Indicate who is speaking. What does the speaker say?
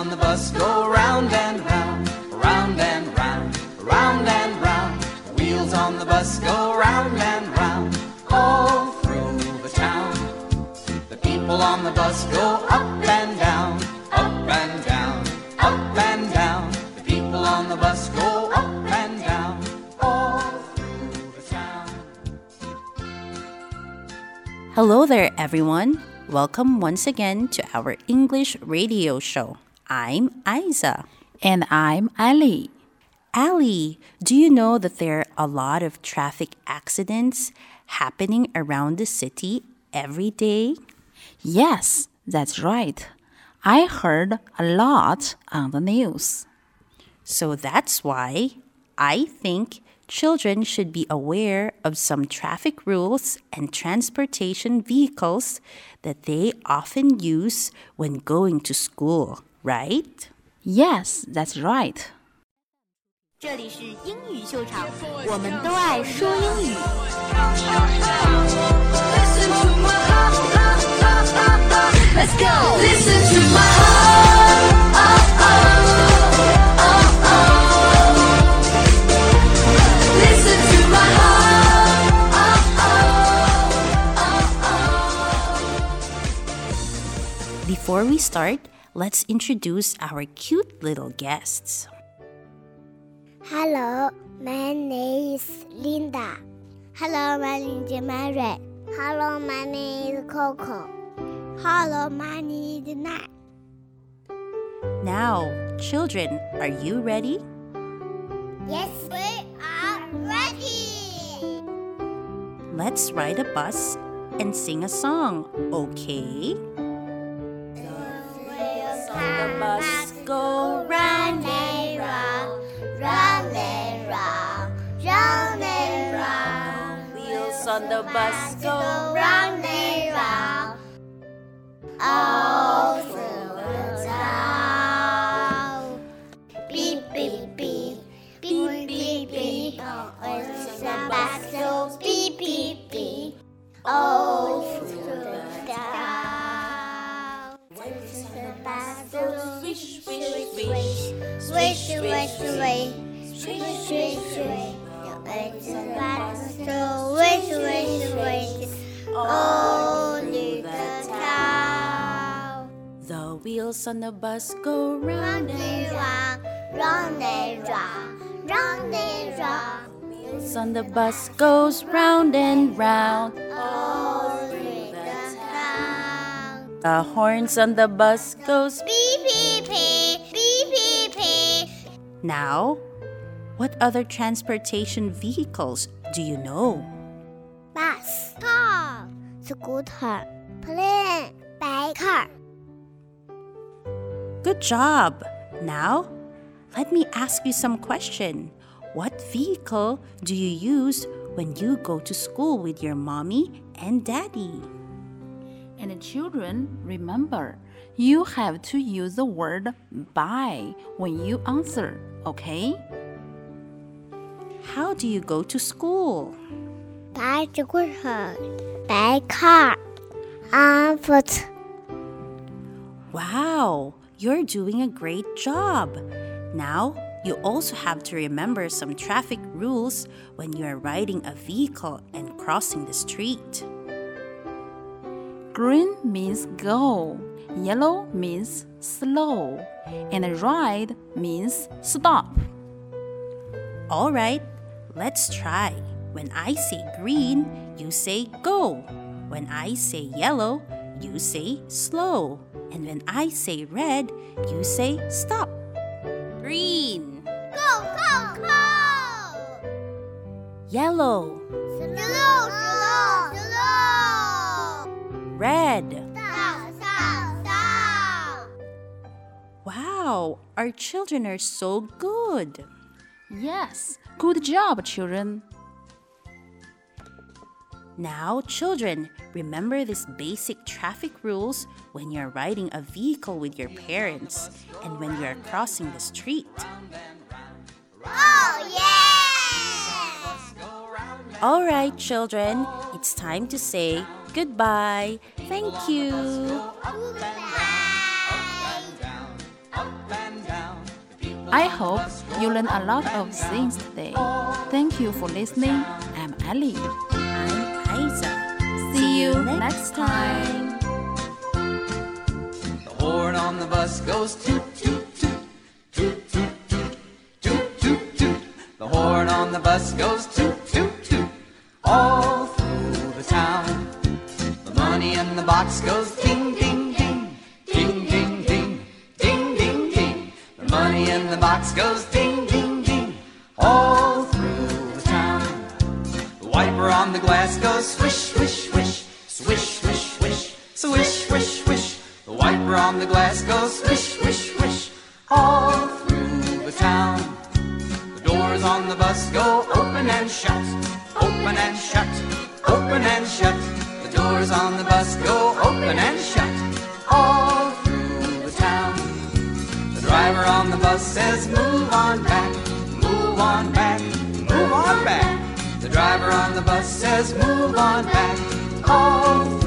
Speaker 1: on the bus go round and round, round and round, round and round. The wheels on the bus go round and round, all through the town. The people on the bus go up and down, up and down, up and down. The people on the bus go up and down, all through the town.
Speaker 2: Hello there, everyone. Welcome once again to our English radio show. I'm Aizza.
Speaker 3: And I'm Ali.
Speaker 2: Ali, do you know that there are a lot of traffic accidents happening around the city every day?
Speaker 3: Yes, that's right. I heard a lot on the news.
Speaker 2: So that's why I think children should be aware of some traffic rules and transportation vehicles that they often use when going to school, right?
Speaker 3: Yes, that's right.
Speaker 4: 这里是英语秀场，我们都爱说英语。
Speaker 5: Listen to my heart, heart, heart, heart, heart. Let's go. Listen to my heart.
Speaker 2: Before we start, let's introduce our cute little guests.
Speaker 6: Hello, my name is Linda. Hello, my name is Mary. Hello, my name is Coco. Hello, my name is Nat.
Speaker 2: Now, children, are you ready?
Speaker 6: Yes, we are ready.
Speaker 2: Let's ride a bus and sing a song, okay? On the bus
Speaker 6: go round and round, all through the town. Beep beep beep, beep beep beep. When the bus goes beep beep beep, all through the town. When the bus goes swish swish swish, swish swish swish, swish swish swish. The all through the town.
Speaker 2: The wheels on the bus go round and
Speaker 6: round, round and round, round and round.
Speaker 2: wheels on the bus goes round and round.
Speaker 6: All through the town.
Speaker 2: The horns on the bus goes.
Speaker 6: Beep beep beep, beep beep beep.
Speaker 2: Now, what other transportation vehicles do you know?
Speaker 6: Bus, car, scooter, plane, bike, car.
Speaker 2: Good job. Now, let me ask you some question. What vehicle do you use when you go to school with your mommy and daddy?
Speaker 3: And children, remember, you have to use the word by when you answer, okay?
Speaker 2: How do you go to school?
Speaker 6: By scooter, by car, on foot.
Speaker 2: Wow, you're doing a great job. Now, you also have to remember some traffic rules when you are riding a vehicle and crossing the street.
Speaker 3: Green means go, yellow means slow, and ride means stop.
Speaker 2: All right, let's try. When I say green, you say go. When I say yellow, you say slow. And when I say red, you say stop. Green,
Speaker 6: Go, go, go!
Speaker 2: yellow,
Speaker 6: Slow, slow, slow!
Speaker 2: red.
Speaker 6: Stop, stop, stop!
Speaker 2: Wow, our children are so good.
Speaker 3: Yes, good job, children.
Speaker 2: Now, children, remember these basic traffic rules when you're riding a vehicle with your parents and when you are crossing the street.
Speaker 6: Oh, yeah!
Speaker 2: All right, children, it's time to say goodbye. Thank you.
Speaker 3: I hope you learn a lot of things today. Thank you for listening. I'm Ellie.
Speaker 2: I'm Aizza.
Speaker 3: See you next time.
Speaker 1: The horn on the bus goes toot toot toot toot toot toot toot toot toot. The horn on the bus goes toot toot toot all through the town. The money in the box goes ding ding money in the box goes ding ding ding all through the town. The wiper on the glass goes swish, swish, swish, swish, swish, swish, swish, swish, swish. The wiper on the glass goes swish, swish, swish, all through the town. The doors on the bus go open and shut, open and shut, open and shut. The doors on the bus go open and shut, says, Move on back, move on back, move on back. The driver on the bus says, Move on back, all